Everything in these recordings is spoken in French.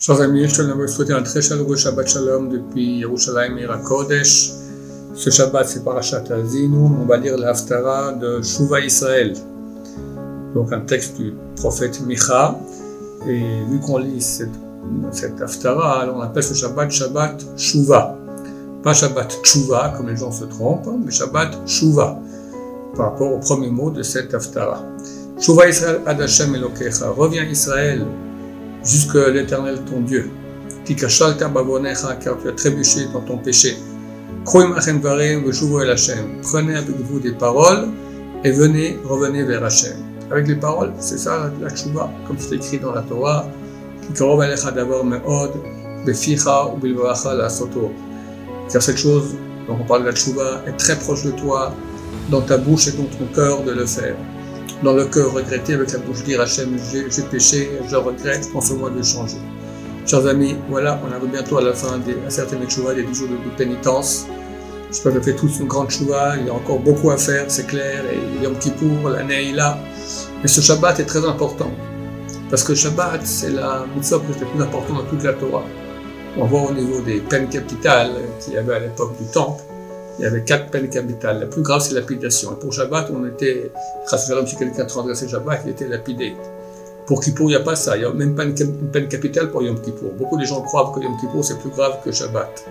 Chers amis, je vous souhaiter un très chaleureux Shabbat Shalom depuis Yerushalayim et Kodesh. Ce Shabbat, c'est Parashat Azinu. On va lire l'Aftara de Shuva Israël. Donc, un texte du prophète Micha. Et vu qu'on lit cette, cette Haftara, on appelle ce Shabbat Shabbat Shuva. Pas Shabbat Tshuva, comme les gens se trompent, mais Shabbat Shuva, par rapport au premier mot de cette Haftara. Shuva Israël Ad Hashem Elokecha. Reviens Israël jusque l'éternel ton Dieu. Babonecha, car tu as trébuché dans ton péché. Prenez avec vous des paroles et venez, revenez vers Hachem. Avec les paroles, c'est ça la tshuva, comme c'est écrit dans la Torah. Car cette chose dont on parle de la tshuva est très proche de toi, dans ta bouche et dans ton cœur de le faire dans le cœur regretter avec la bouche dire Hachem, j'ai péché, je regrette, pense-moi de changer. Chers amis, voilà, on arrive bientôt à la fin des à certaines chouva, des 10 jours de, pénitence. J'espère que vous faites tous une grande chouva, il y a encore beaucoup à faire, c'est clair, et Yom Kippour, est là. Mais ce Shabbat est très important, parce que Shabbat, c'est la mitzvah la plus importante dans toute la Torah. On voit au niveau des peines capitales qu'il y avait à l'époque du Temple, il y avait quatre peines capitales. La plus grave, c'est lapidation. Et pour Shabbat, on était, si quelqu'un transgressait Shabbat, il était lapidé. Pour Kippour, il n'y a pas ça. Il n'y a même pas une, peine capitale pour Yom Kippour. Beaucoup de gens croient que Yom Kippour, c'est plus grave que Shabbat.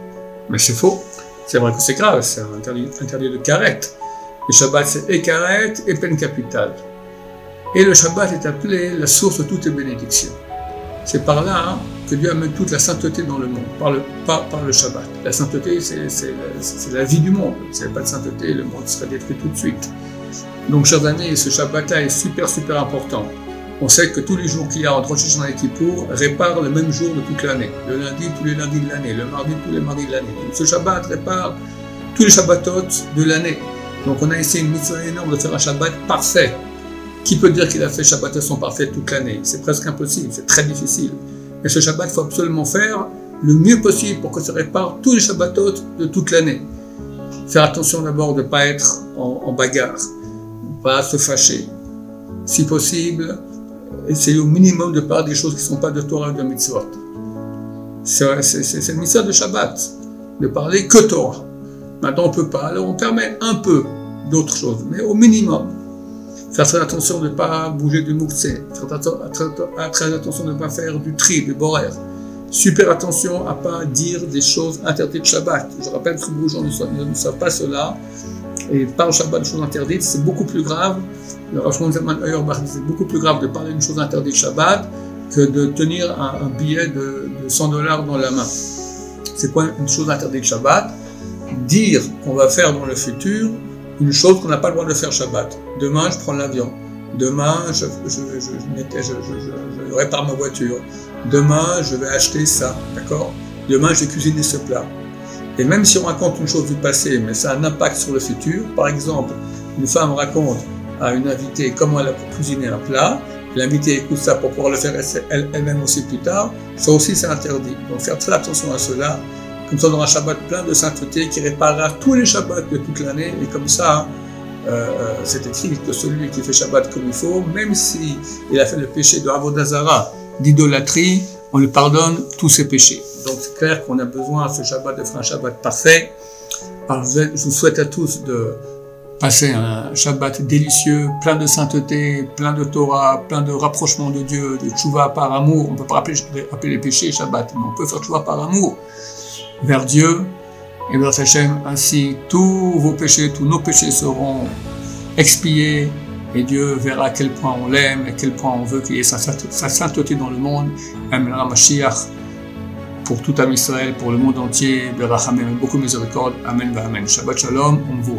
Mais c'est faux. C'est vrai que c'est grave, c'est interdit, interdit de karet. Le Shabbat, c'est et et peine capitale. Et le Shabbat est appelé la source de toutes les bénédictions. C'est par là hein, que Dieu amène toute la sainteté dans le monde, par le, par, le Shabbat. La sainteté, c'est la, vie du monde. S'il n'y avait pas de sainteté, le monde serait détruit tout de suite. Donc, chers amis, ce Shabbat-là est super, super important. On sait que tous les jours qu'il y a entre Rosh et Kippour réparent le même jour de toute l'année. Le lundi, tous les lundis de l'année. Le mardi, tous les mardis de l'année. Ce Shabbat répare tous les Shabbatot de l'année. Donc, on a essayé une mission énorme de faire un Shabbat parfait. Qui peut dire qu'il a fait Shabbatation parfaite toute l'année C'est presque impossible, c'est très difficile. Mais ce Shabbat, il faut absolument faire le mieux possible pour que ça répare tous les Shabbatot de toute l'année. Faire attention d'abord de ne pas être en, bagarre, pas se fâcher. Si possible, essayer au minimum de parler des choses qui ne sont pas de Torah ou de mitzvot. C'est le mitzvah de Shabbat, de parler que Torah. Maintenant, on ne peut pas, alors on permet un peu d'autres choses, mais au minimum. Faire très attention de ne pas bouger du mouktsé. Faire très attention de ne pas faire du tri, du borer. Super attention à ne pas dire des choses interdites de Shabbat. Je rappelle que beaucoup de gens ne savent, pas cela. Et parler Shabbat de choses interdites, c'est beaucoup plus grave. Le c'est beaucoup plus grave de parler d'une chose interdite Shabbat que de tenir un, billet de, de 100 dollars dans la main. C'est quoi une chose interdite Shabbat? Dire qu'on va faire dans le futur une chose qu'on n'a pas le droit de faire Shabbat. Demain, je prends l'avion. Demain, je, répare ma voiture. Demain, je vais acheter ça. D'accord? Demain, je vais cuisiner ce plat. Et même si on raconte une chose du passé, mais ça a un impact sur le futur, par exemple, une femme raconte à une invitée comment elle a cuisiné un plat, l'invité écoute ça pour pouvoir le faire elle-même aussi plus tard, ça aussi c'est interdit. Donc faire très attention à cela. Comme ça, on aura un Shabbat plein de sainteté qui réparera tous les Shabbats de toute l'année. Et comme ça, euh, euh, c'est écrit que celui qui fait Shabbat comme il faut, même s'il il a fait le péché de Avodazara, d'idolâtrie, on lui pardonne tous ses péchés. Donc c'est clair qu'on a besoin à ce Shabbat de faire un Shabbat parfait. Je vous souhaite à tous de passer un Shabbat délicieux, plein de sainteté, plein de Torah, plein de rapprochement de Dieu, de tchouva par amour. On ne peut pas rappeler, rappeler les péchés Shabbat, mais on peut faire tchouva par amour vers Dieu et vers Hachem. Ainsi, tous vos péchés, tous nos péchés seront expiés et Dieu verra à quel point on l'aime, à quel point on veut qu'il y ait sa, sainteté dans le monde. Amen. Mashiach pour tout Am Israël, pour le monde entier, beaucoup de miséricorde. Amen, Amen. Shabbat Shalom, on vous